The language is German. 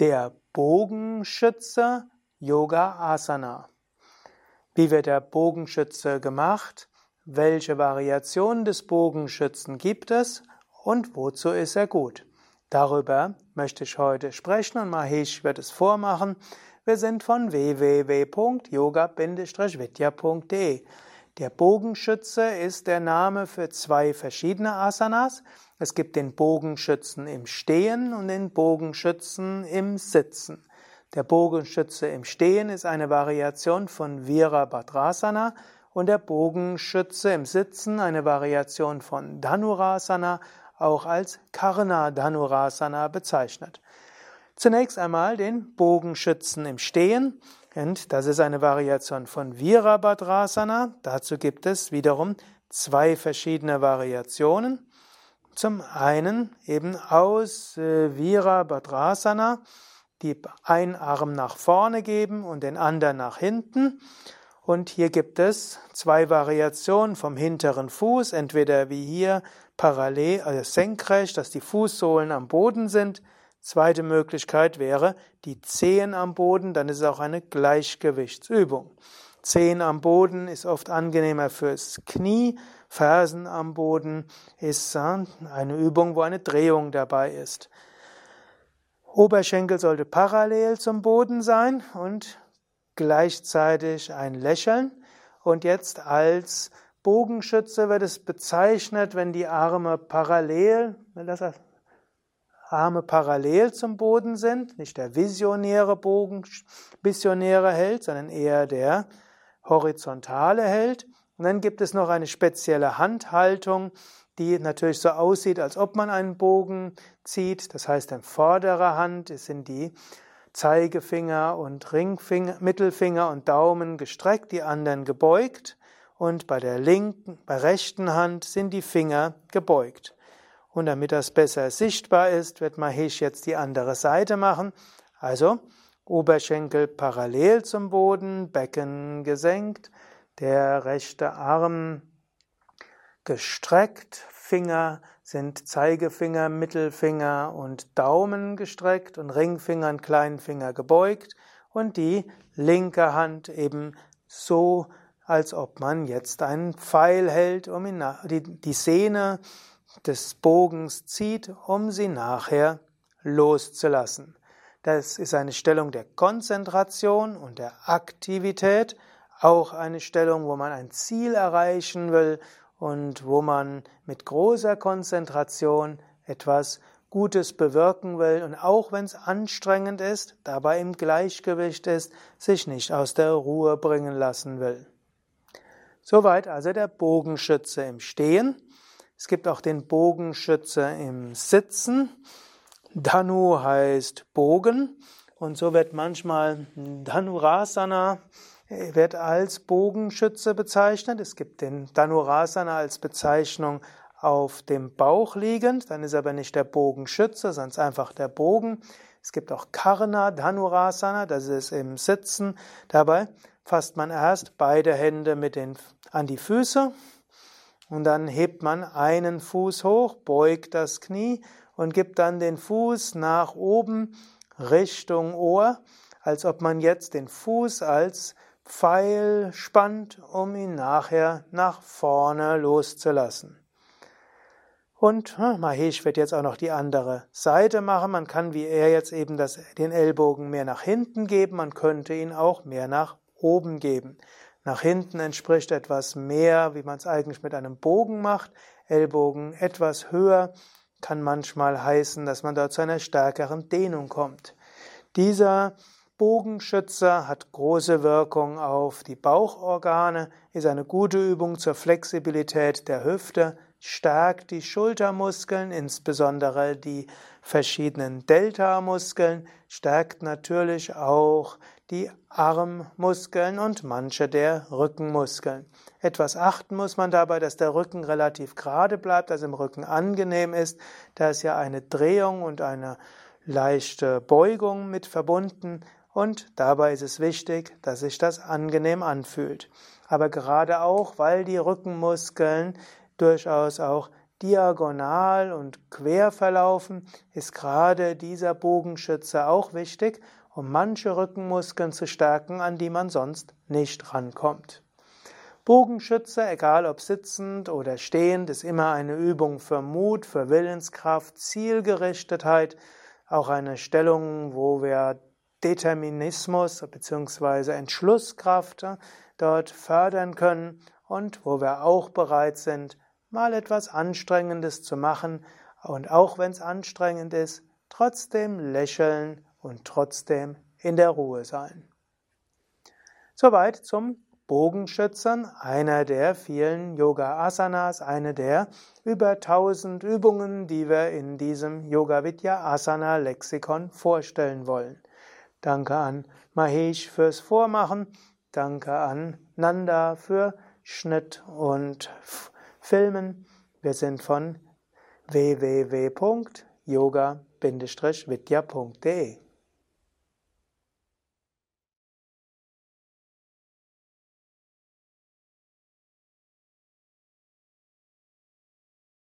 Der Bogenschütze Yoga Asana. Wie wird der Bogenschütze gemacht? Welche Variationen des Bogenschützen gibt es und wozu ist er gut? Darüber möchte ich heute sprechen und Mahesh wird es vormachen. Wir sind von www.yoga-vidya.de. Der Bogenschütze ist der Name für zwei verschiedene Asanas. Es gibt den Bogenschützen im Stehen und den Bogenschützen im Sitzen. Der Bogenschütze im Stehen ist eine Variation von Virabhadrasana und der Bogenschütze im Sitzen eine Variation von Dhanurasana, auch als Karna Dhanurasana bezeichnet. Zunächst einmal den Bogenschützen im Stehen. Und das ist eine Variation von Virabhadrasana. Dazu gibt es wiederum zwei verschiedene Variationen. Zum einen eben aus äh, Virabhadrasana, die einen Arm nach vorne geben und den anderen nach hinten. Und hier gibt es zwei Variationen vom hinteren Fuß, entweder wie hier parallel, also senkrecht, dass die Fußsohlen am Boden sind. Zweite Möglichkeit wäre die Zehen am Boden, dann ist es auch eine Gleichgewichtsübung. Zehen am Boden ist oft angenehmer fürs Knie, Fersen am Boden ist eine Übung, wo eine Drehung dabei ist. Oberschenkel sollte parallel zum Boden sein und gleichzeitig ein Lächeln. Und jetzt als Bogenschütze wird es bezeichnet, wenn die Arme parallel, Arme parallel zum Boden sind, nicht der visionäre Bogen, visionäre Held, sondern eher der horizontale Held. Und dann gibt es noch eine spezielle Handhaltung, die natürlich so aussieht, als ob man einen Bogen zieht. Das heißt, in vorderer Hand sind die Zeigefinger und Ringfinger, Mittelfinger und Daumen gestreckt, die anderen gebeugt. Und bei der linken, bei rechten Hand sind die Finger gebeugt. Und damit das besser sichtbar ist, wird Mahesh jetzt die andere Seite machen. Also Oberschenkel parallel zum Boden, Becken gesenkt, der rechte Arm gestreckt, Finger sind Zeigefinger, Mittelfinger und Daumen gestreckt und Ringfinger und Kleinfinger gebeugt und die linke Hand eben so, als ob man jetzt einen Pfeil hält, um ihn die, die Sehne des Bogens zieht, um sie nachher loszulassen. Das ist eine Stellung der Konzentration und der Aktivität auch eine Stellung, wo man ein Ziel erreichen will und wo man mit großer Konzentration etwas Gutes bewirken will und auch wenn es anstrengend ist, dabei im Gleichgewicht ist, sich nicht aus der Ruhe bringen lassen will. Soweit also der Bogenschütze im Stehen. Es gibt auch den Bogenschütze im Sitzen. Dhanu heißt Bogen und so wird manchmal Dhanurasana wird als Bogenschütze bezeichnet. Es gibt den Dhanurasana als Bezeichnung auf dem Bauch liegend, dann ist aber nicht der Bogenschütze, sondern einfach der Bogen. Es gibt auch Karna Dhanurasana, das ist im Sitzen. Dabei fasst man erst beide Hände mit den, an die Füße und dann hebt man einen Fuß hoch, beugt das Knie und gibt dann den Fuß nach oben Richtung Ohr, als ob man jetzt den Fuß als Pfeil spannt, um ihn nachher nach vorne loszulassen. Und Mahesh wird jetzt auch noch die andere Seite machen. Man kann wie er jetzt eben das, den Ellbogen mehr nach hinten geben, man könnte ihn auch mehr nach oben geben. Nach hinten entspricht etwas mehr, wie man es eigentlich mit einem Bogen macht. Ellbogen etwas höher kann manchmal heißen, dass man dort zu einer stärkeren Dehnung kommt. Dieser Bogenschütze hat große Wirkung auf die Bauchorgane, ist eine gute Übung zur Flexibilität der Hüfte, stärkt die Schultermuskeln, insbesondere die verschiedenen Delta-Muskeln, stärkt natürlich auch die Armmuskeln und manche der Rückenmuskeln. Etwas achten muss man dabei, dass der Rücken relativ gerade bleibt, dass im Rücken angenehm ist. Da ist ja eine Drehung und eine leichte Beugung mit verbunden und dabei ist es wichtig, dass sich das angenehm anfühlt. Aber gerade auch, weil die Rückenmuskeln durchaus auch diagonal und quer verlaufen, ist gerade dieser Bogenschütze auch wichtig, um manche Rückenmuskeln zu stärken, an die man sonst nicht rankommt. Bogenschütze, egal ob sitzend oder stehend, ist immer eine Übung für Mut, für Willenskraft, Zielgerichtetheit, auch eine Stellung, wo wir Determinismus bzw. Entschlusskraft dort fördern können und wo wir auch bereit sind, mal etwas Anstrengendes zu machen und auch wenn es anstrengend ist, trotzdem lächeln und trotzdem in der Ruhe sein. Soweit zum Bogenschützen, einer der vielen Yoga Asanas, eine der über 1000 Übungen, die wir in diesem Yoga Vidya Asana Lexikon vorstellen wollen. Danke an Mahesh fürs Vormachen, danke an Nanda für Schnitt und Filmen. Wir sind von www.yoga-vidya.de